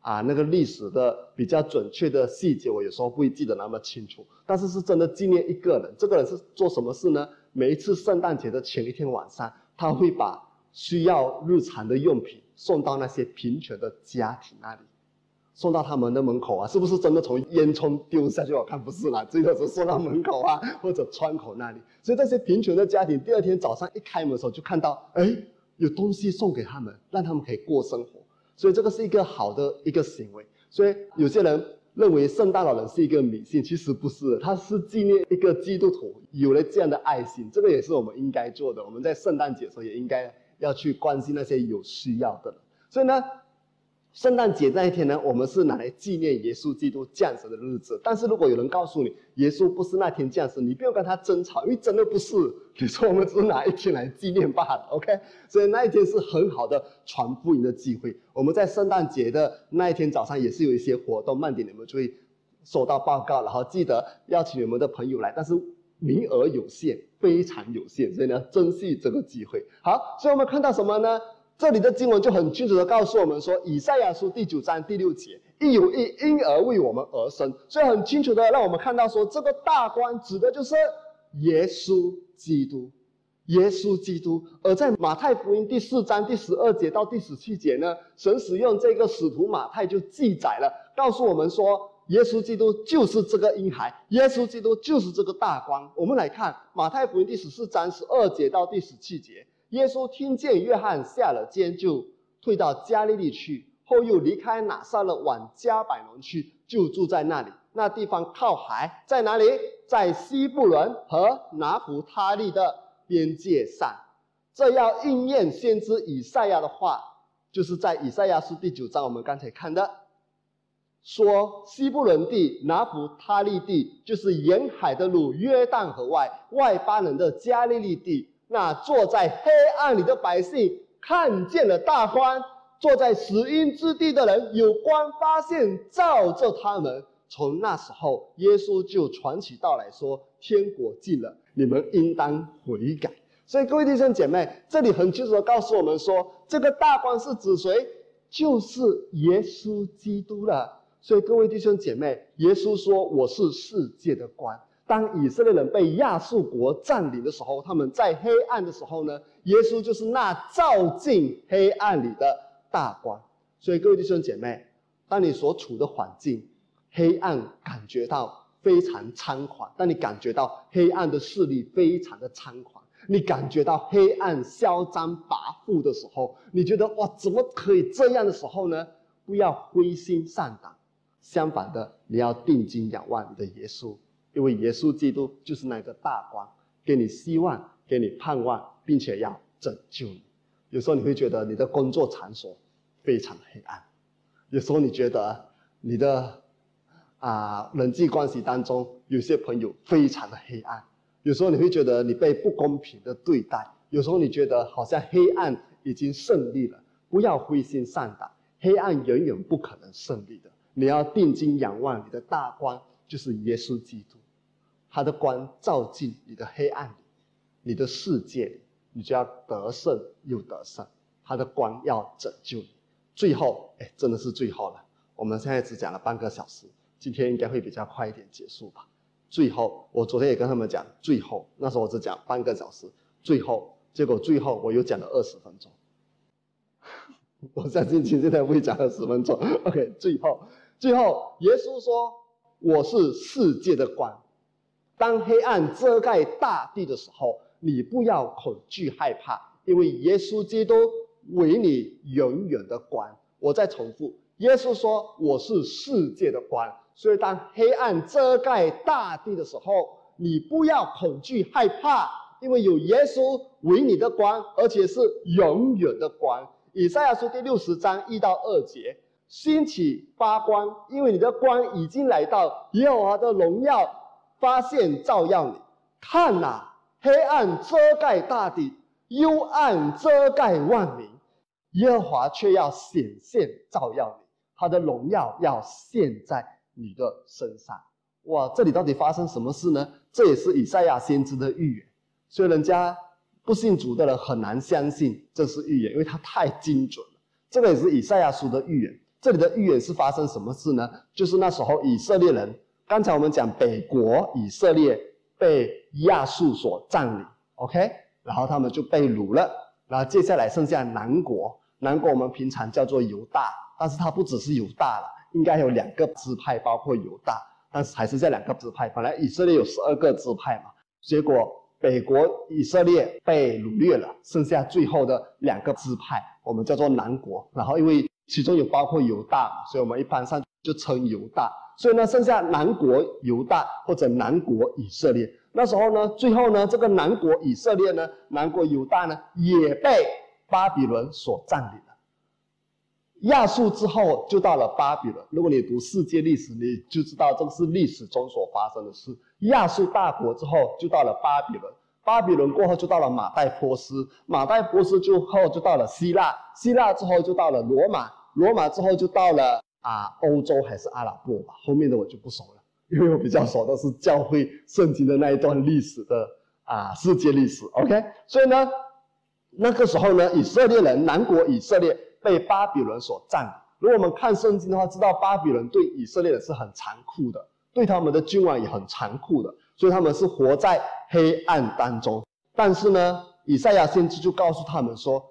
啊？那个历史的比较准确的细节，我有时候不会记得那么清楚。但是是真的纪念一个人，这个人是做什么事呢？每一次圣诞节的前一天晚上，他会把需要日常的用品送到那些贫穷的家庭那里。送到他们的门口啊，是不是真的从烟囱丢下去？我看不是啦，最多是送到门口啊，或者窗口那里。所以这些贫穷的家庭，第二天早上一开门的时候，就看到，哎，有东西送给他们，让他们可以过生活。所以这个是一个好的一个行为。所以有些人认为圣诞老人是一个迷信，其实不是，他是纪念一个基督徒有了这样的爱心。这个也是我们应该做的。我们在圣诞节的时候也应该要去关心那些有需要的人。所以呢。圣诞节那一天呢，我们是拿来纪念耶稣基督降生的日子。但是如果有人告诉你耶稣不是那天降生，你不要跟他争吵，因为真的不是。你说我们只是拿一天来纪念罢了，OK？所以那一天是很好的传福音的机会。我们在圣诞节的那一天早上也是有一些活动，慢点你们就会收到报告，然后记得邀请你们的朋友来，但是名额有限，非常有限，所以呢，珍惜这个机会。好，所以我们看到什么呢？这里的经文就很清楚的告诉我们说，以赛亚书第九章第六节，亦有一婴儿为我们而生，所以很清楚的让我们看到说，这个大官指的就是耶稣基督，耶稣基督。而在马太福音第四章第十二节到第十七节呢，神使用这个使徒马太就记载了，告诉我们说，耶稣基督就是这个婴孩，耶稣基督就是这个大官。我们来看马太福音第十四章十二节到第十七节。耶稣听见约翰下了监，就退到加利利去，后又离开拿撒勒往加百农去，就住在那里。那地方靠海，在哪里？在西布伦和拿弗他利的边界上。这要应验先知以赛亚的话，就是在以赛亚书第九章，我们刚才看的，说西布伦地、拿弗他利地，就是沿海的路约旦河外外邦人的加利利地。那坐在黑暗里的百姓看见了大光，坐在死荫之地的人有光发现照着他们。从那时候，耶稣就传起道来说：“天国近了，你们应当悔改。”所以，各位弟兄姐妹，这里很清楚的告诉我们说，这个大光是指谁？就是耶稣基督了。所以，各位弟兄姐妹，耶稣说：“我是世界的光。”当以色列人被亚述国占领的时候，他们在黑暗的时候呢？耶稣就是那照进黑暗里的大光。所以各位弟兄姐妹，当你所处的环境黑暗，感觉到非常猖狂；当你感觉到黑暗的势力非常的猖狂，你感觉到黑暗嚣张跋扈的时候，你觉得哇，怎么可以这样的时候呢？不要灰心丧胆，相反的，你要定睛仰望你的耶稣，因为耶稣基督就是那个大光，给你希望，给你盼望，并且要拯救你。有时候你会觉得你的工作场所非常黑暗，有时候你觉得你的啊人际关系当中有些朋友非常的黑暗。有时候你会觉得你被不公平的对待，有时候你觉得好像黑暗已经胜利了。不要灰心丧胆，黑暗远远不可能胜利的。你要定睛仰望你的大光，就是耶稣基督，他的光照进你的黑暗里，你的世界里，你就要得胜又得胜。他的光要拯救你。最后，哎，真的是最后了。我们现在只讲了半个小时，今天应该会比较快一点结束吧。最后，我昨天也跟他们讲，最后那时候我只讲半个小时，最后结果最后我又讲了二十分钟。我相信今天不会讲二十分钟。OK，最后，最后耶稣说：“我是世界的光。当黑暗遮盖大地的时候，你不要恐惧害怕，因为耶稣基督为你永远的光。”我再重复，耶稣说：“我是世界的光。”所以，当黑暗遮盖大地的时候，你不要恐惧害怕，因为有耶稣为你的光，而且是永远的光。以赛亚书第六十章一到二节：兴起发光，因为你的光已经来到，耶和华的荣耀发现照耀你。看呐，黑暗遮盖大地，幽暗遮盖万民，耶和华却要显现照耀你，他的荣耀要现在。你的身上，哇！这里到底发生什么事呢？这也是以赛亚先知的预言，所以人家不信主的人很难相信这是预言，因为它太精准了。这个也是以赛亚书的预言。这里的预言是发生什么事呢？就是那时候以色列人，刚才我们讲北国以色列被亚述所占领，OK，然后他们就被掳了，然后接下来剩下南国，南国我们平常叫做犹大，但是它不只是犹大了。应该有两个支派，包括犹大，但是还是这两个支派。本来以色列有十二个支派嘛，结果北国以色列被掳掠了，剩下最后的两个支派，我们叫做南国。然后因为其中有包括犹大，所以我们一般上就称犹大。所以呢，剩下南国犹大或者南国以色列。那时候呢，最后呢，这个南国以色列呢，南国犹大呢，也被巴比伦所占领了。亚述之后就到了巴比伦。如果你读世界历史，你就知道这个是历史中所发生的事。亚述大国之后就到了巴比伦，巴比伦过后就到了马代波斯，马代波斯之后就到了希腊，希腊之后就到了罗马，罗马之后就到了啊欧洲还是阿拉伯吧？后面的我就不熟了，因为我比较熟的是教会圣经的那一段历史的啊世界历史。OK，所以呢，那个时候呢，以色列人南国以色列。被巴比伦所占领。如果我们看圣经的话，知道巴比伦对以色列人是很残酷的，对他们的君王也很残酷的，所以他们是活在黑暗当中。但是呢，以赛亚先知就告诉他们说，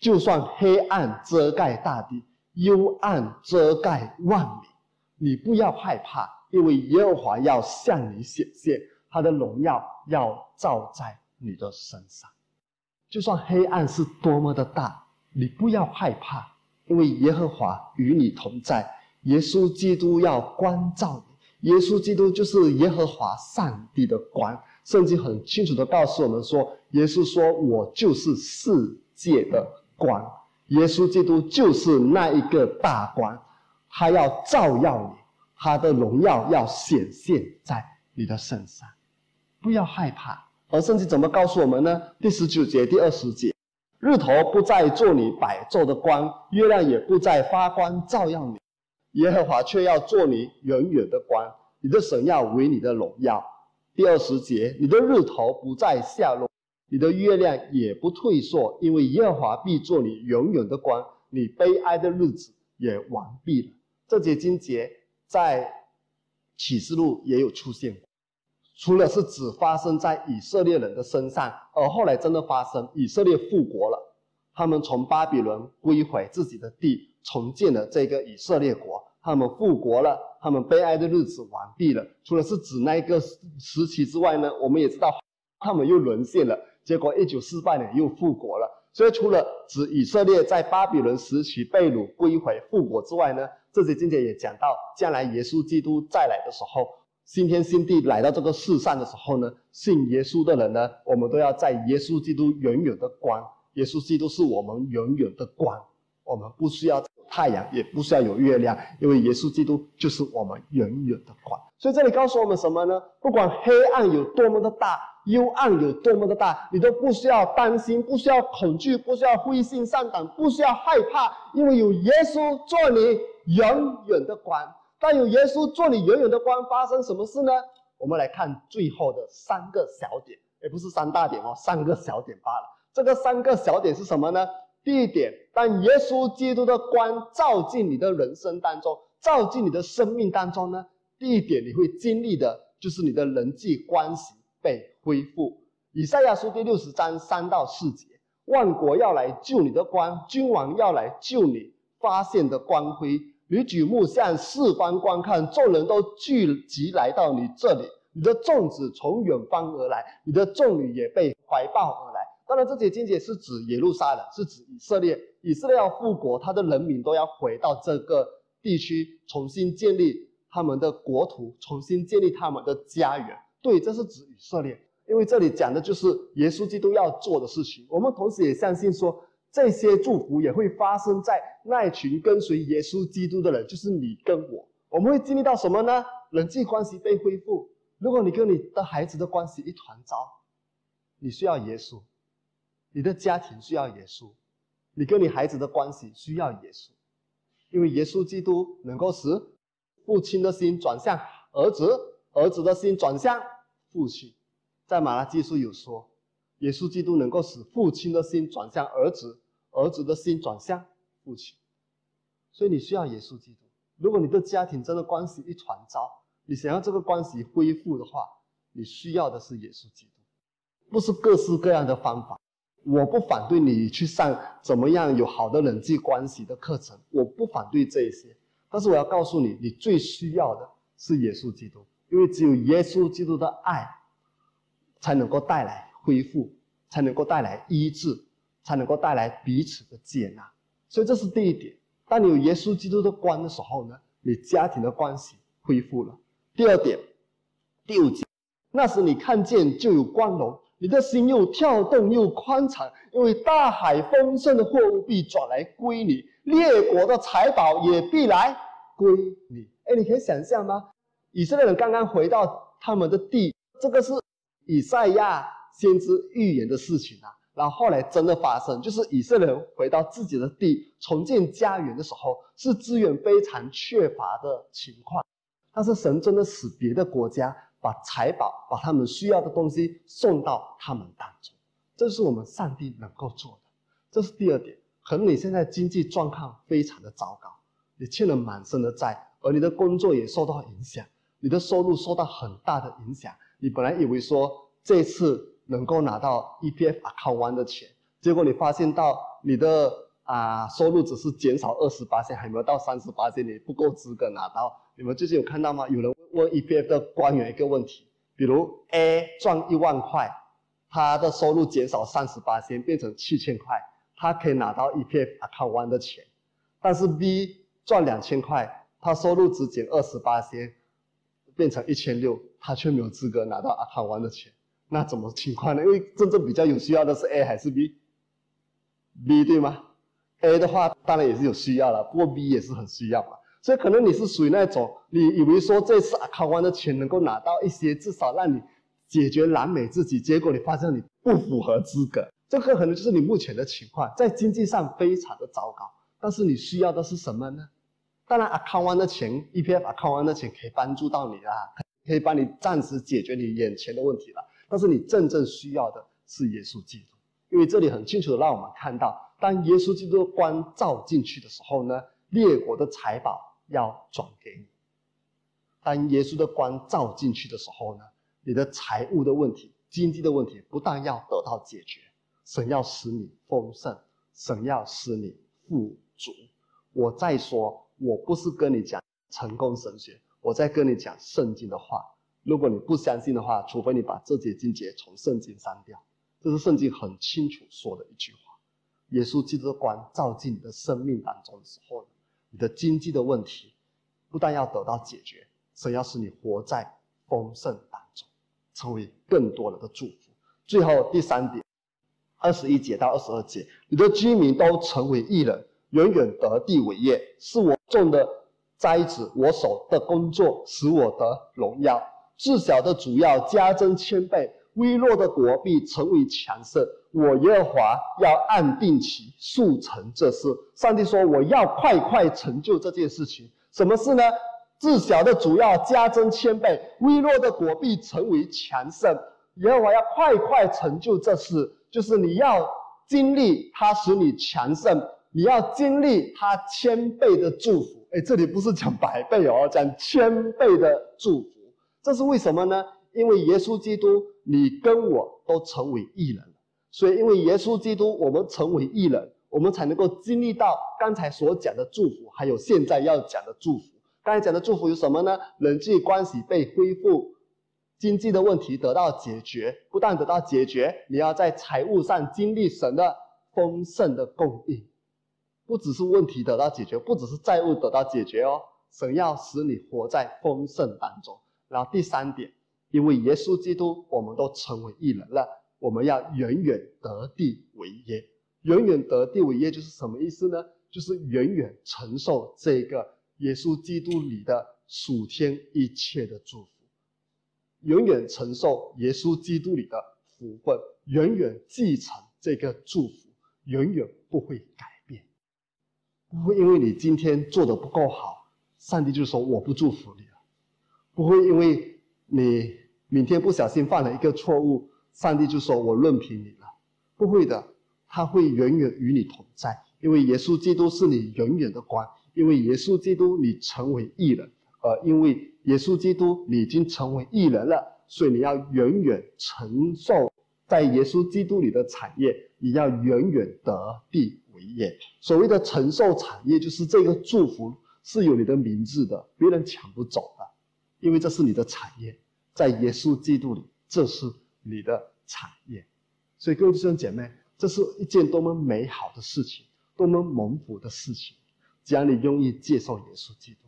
就算黑暗遮盖大地，幽暗遮盖万民，你不要害怕，因为耶和华要向你显现，他的荣耀要照在你的身上。就算黑暗是多么的大。你不要害怕，因为耶和华与你同在。耶稣基督要关照你，耶稣基督就是耶和华上帝的光。圣经很清楚的告诉我们说，耶稣说：“我就是世界的光。”耶稣基督就是那一个大光，他要照耀你，他的荣耀要显现在你的身上。不要害怕。而圣经怎么告诉我们呢？第十九节、第二十节。日头不再做你百昼的光，月亮也不再发光照耀你，耶和华却要做你远远的光，你的神要为你的荣耀。第二十节，你的日头不再下落，你的月亮也不退缩，因为耶和华必做你永远的光，你悲哀的日子也完毕了。这节经节在启示录也有出现。除了是只发生在以色列人的身上，而后来真的发生，以色列复国了，他们从巴比伦归回自己的地，重建了这个以色列国，他们复国了，他们悲哀的日子完毕了。除了是指那一个时期之外呢，我们也知道，他们又沦陷了，结果一九四八年又复国了。所以除了指以色列在巴比伦时期被掳归回复国之外呢，这些经节也讲到将来耶稣基督再来的时候，新天新地来到这个世上的时候呢，信耶稣的人呢，我们都要在耶稣基督永远的光。耶稣基督是我们永远的光，我们不需要太阳，也不需要有月亮，因为耶稣基督就是我们永远的光。所以这里告诉我们什么呢？不管黑暗有多么的大，幽暗有多么的大，你都不需要担心，不需要恐惧，不需要灰心丧胆，不需要害怕，因为有耶稣做你永远的光。当有耶稣做你永远的光，发生什么事呢？我们来看最后的三个小点，也不是三大点哦，三个小点罢了。这个三个小点是什么呢？第一点，当耶稣基督的光照进你的人生当中，照进你的生命当中呢？第一点，你会经历的就是你的人际关系被恢复。以赛亚书第六十章三到四节：万国要来救你的光，君王要来救你发现的光辉。你举目向四方观看，众人都聚集来到你这里。你的众子从远方而来，你的众女也被怀抱而来。当然，这些经节是指耶路撒冷，是指以色列。以色列要复国，他的人民都要回到这个地区，重新建立他们的国土，重新建立他们的家园。对，这是指以色列，因为这里讲的就是耶稣基督要做的事情。我们同时也相信说，这些祝福也会发生在那群跟随耶稣基督的人，就是你跟我。我们会经历到什么呢？人际关系被恢复。如果你跟你的孩子的关系一团糟，你需要耶稣。你的家庭需要耶稣，你跟你孩子的关系需要耶稣，因为耶稣基督能够使父亲的心转向儿子，儿子的心转向父亲。在马拉基书有说，耶稣基督能够使父亲的心转向儿子，儿子的心转向父亲。所以你需要耶稣基督。如果你的家庭真的关系一团糟，你想要这个关系恢复的话，你需要的是耶稣基督，不是各式各样的方法。我不反对你去上怎么样有好的人际关系的课程，我不反对这些。但是我要告诉你，你最需要的是耶稣基督，因为只有耶稣基督的爱，才能够带来恢复，才能够带来医治，才能够带来彼此的接纳。所以这是第一点。当你有耶稣基督的光的时候呢，你家庭的关系恢复了。第二点，第五节，那时你看见就有光荣。你的心又跳动又宽敞，因为大海丰盛的货物必转来归你，列国的财宝也必来归你。哎，你可以想象吗？以色列人刚刚回到他们的地，这个是以赛亚先知预言的事情啊。然后后来真的发生，就是以色列人回到自己的地，重建家园的时候，是资源非常缺乏的情况。但是神真的使别的国家。把财宝，把他们需要的东西送到他们当中，这是我们上帝能够做的。这是第二点。可能你现在经济状况非常的糟糕，你欠了满身的债，而你的工作也受到影响，你的收入受到很大的影响。你本来以为说这次能够拿到 EPF account one 的钱，结果你发现到你的啊收入只是减少二十八线，还没有到三十八线，你不够资格拿到。你们最近有看到吗？有人问 EPF 的官员一个问题，比如 A 赚一万块，他的收入减少三十八千，变成七千块，他可以拿到 EPF account one 的钱。但是 B 赚两千块，他收入只减二十八千，变成一千六，他却没有资格拿到 account one 的钱。那怎么情况呢？因为真正比较有需要的是 A 还是 B？B 对吗？A 的话当然也是有需要了，不过 B 也是很需要嘛。所以可能你是属于那种，你以为说这次考完的钱能够拿到一些，至少让你解决燃眉之急，结果你发现你不符合资格，这个可能就是你目前的情况，在经济上非常的糟糕。但是你需要的是什么呢？当然，考完的钱，EPF 考完的钱可以帮助到你啦，可以帮你暂时解决你眼前的问题了。但是你真正需要的是耶稣基督，因为这里很清楚的让我们看到，当耶稣基督的光照进去的时候呢，列国的财宝。要转给你。当耶稣的光照进去的时候呢，你的财务的问题、经济的问题不但要得到解决，神要使你丰盛，神要使你富足。我再说，我不是跟你讲成功神学，我在跟你讲圣经的话。如果你不相信的话，除非你把这节经节从圣经删掉，这是圣经很清楚说的一句话。耶稣基督的光照进你的生命当中的时候呢，你的经济的问题不但要得到解决，神要使你活在丰盛当中，成为更多人的祝福。最后第三点，二十一节到二十二节，你的居民都成为义人，远远得地为业，是我种的栽子，我手的工作使我得荣耀。自小的主要加增千倍，微弱的国必成为强盛。我耶和华要按定期速成这事。上帝说：“我要快快成就这件事情。什么事呢？自小的主要加增千倍，微弱的国必成为强盛。耶和华要快快成就这事，就是你要经历他使你强盛，你要经历他千倍的祝福。哎，这里不是讲百倍哦，讲千倍的祝福。这是为什么呢？因为耶稣基督，你跟我都成为义人。”所以，因为耶稣基督，我们成为义人，我们才能够经历到刚才所讲的祝福，还有现在要讲的祝福。刚才讲的祝福有什么呢？人际关系被恢复，经济的问题得到解决。不但得到解决，你要在财务上经历神的丰盛的供应。不只是问题得到解决，不只是债务得到解决哦，神要使你活在丰盛当中。然后第三点，因为耶稣基督，我们都成为义人了。我们要远远得地为业，远远得地为业就是什么意思呢？就是远远承受这个耶稣基督里的属天一切的祝福，远远承受耶稣基督里的福分，远远继承这个祝福，远远不会改，不会因为你今天做的不够好，上帝就说我不祝福你了；不会因为你明天不小心犯了一个错误。上帝就说：“我任凭你了，不会的，他会远远与你同在，因为耶稣基督是你永远的光，因为耶稣基督你成为义人，呃，因为耶稣基督你已经成为义人了，所以你要远远承受在耶稣基督里的产业，你要远远得地业。所谓的承受产业，就是这个祝福是有你的名字的，别人抢不走的，因为这是你的产业，在耶稣基督里，这是。”你的产业，所以各位弟兄姐妹，这是一件多么美好的事情，多么蒙福的事情。只要你愿意接受耶稣基督，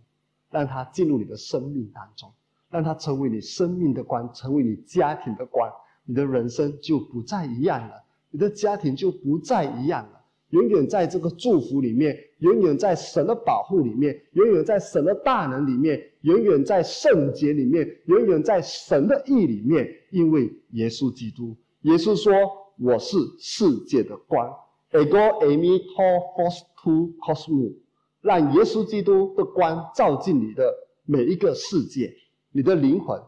让他进入你的生命当中，让他成为你生命的光，成为你家庭的光，你的人生就不再一样了，你的家庭就不再一样了。永远在这个祝福里面，永远在神的保护里面，永远在神的大能里面，永远在圣洁里面，永远在神的意里面。因为耶稣基督，耶稣说：“我是世界的光。” Ego emi to f o s to cosmo，让耶稣基督的光照进你的每一个世界，你的灵魂，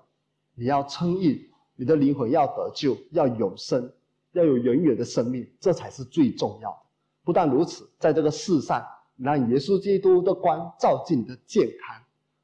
你要称义，你的灵魂要得救，要永生，要有永远的生命，这才是最重要的。不但如此，在这个世上，让耶稣基督的光照进你的健康、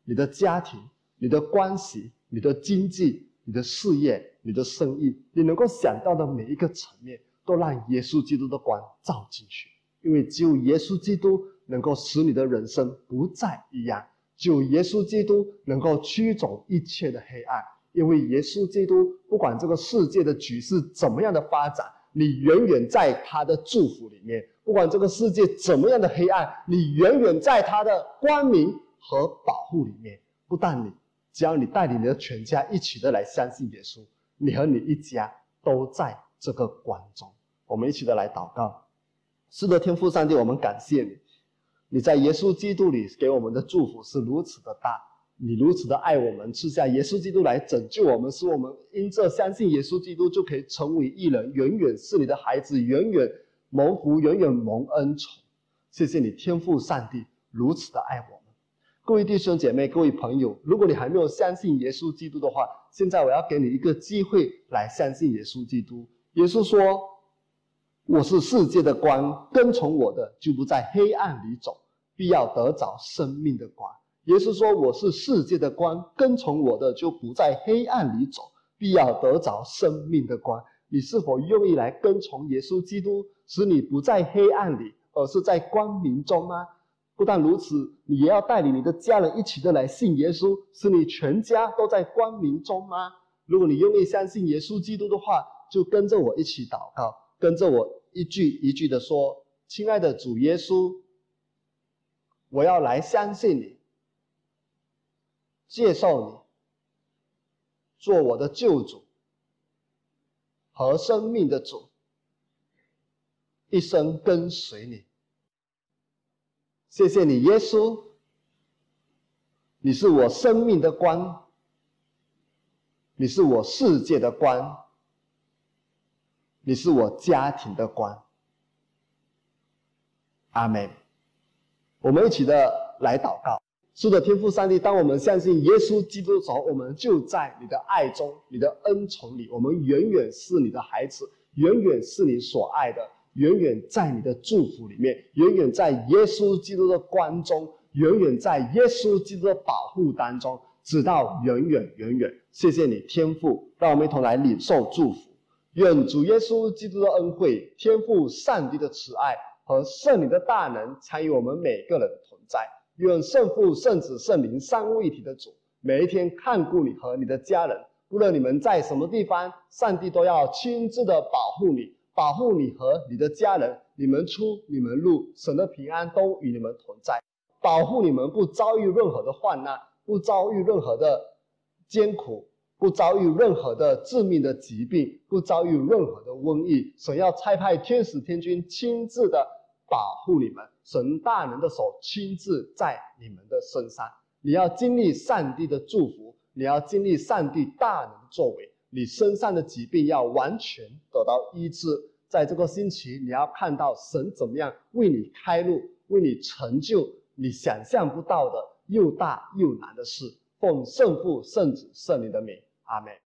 你的家庭、你的关系、你的经济、你的事业、你的生意，你能够想到的每一个层面，都让耶稣基督的光照进去。因为只有耶稣基督能够使你的人生不再一样，只有耶稣基督能够驱走一切的黑暗。因为耶稣基督不管这个世界的局势怎么样的发展，你远远在他的祝福里面。不管这个世界怎么样的黑暗，你远远在他的光明和保护里面。不但你，只要你带领你的全家一起的来相信耶稣，你和你一家都在这个光中。我们一起的来祷告。是的，天父上帝，我们感谢你，你在耶稣基督里给我们的祝福是如此的大，你如此的爱我们，赐下耶稣基督来拯救我们，使我们因这相信耶稣基督就可以成为一人，远远是你的孩子，远远。蒙福远远蒙恩宠，谢谢你天父上帝如此的爱我们，各位弟兄姐妹，各位朋友，如果你还没有相信耶稣基督的话，现在我要给你一个机会来相信耶稣基督。耶稣说：“我是世界的光，跟从我的就不在黑暗里走，必要得着生命的光。”耶稣说：“我是世界的光，跟从我的就不在黑暗里走，必要得着生命的光。”你是否愿意来跟从耶稣基督？使你不在黑暗里，而是在光明中吗？不但如此，你也要带领你的家人一起的来信耶稣，使你全家都在光明中吗？如果你愿意相信耶稣基督的话，就跟着我一起祷告，跟着我一句一句的说：“亲爱的主耶稣，我要来相信你，介绍你，做我的救主和生命的主，一生跟随你。谢谢你，耶稣，你是我生命的光，你是我世界的光。”你是我家庭的光，阿门。我们一起的来祷告，是的，天父上帝，当我们相信耶稣基督的时候，我们就在你的爱中、你的恩宠里，我们远远是你的孩子，远远是你所爱的，远远在你的祝福里面，远远在耶稣基督的光中，远远在耶稣基督的保护当中，直到远远远远。谢谢你，天父，让我们一同来领受祝福。愿主耶稣基督的恩惠、天父上帝的慈爱和圣灵的大能参与我们每个人的存在。愿圣父、圣子、圣灵三位一体的主每一天看顾你和你的家人，无论你们在什么地方，上帝都要亲自的保护你，保护你和你的家人。你们出、你们入，神的平安都与你们同在，保护你们不遭遇任何的患难，不遭遇任何的艰苦。不遭遇任何的致命的疾病，不遭遇任何的瘟疫。神要差派天使天军亲自的保护你们，神大能的手亲自在你们的身上。你要经历上帝的祝福，你要经历上帝大能的作为，你身上的疾病要完全得到医治。在这个星期，你要看到神怎么样为你开路，为你成就你想象不到的又大又难的事。奉圣父、圣子、圣灵的名。阿门。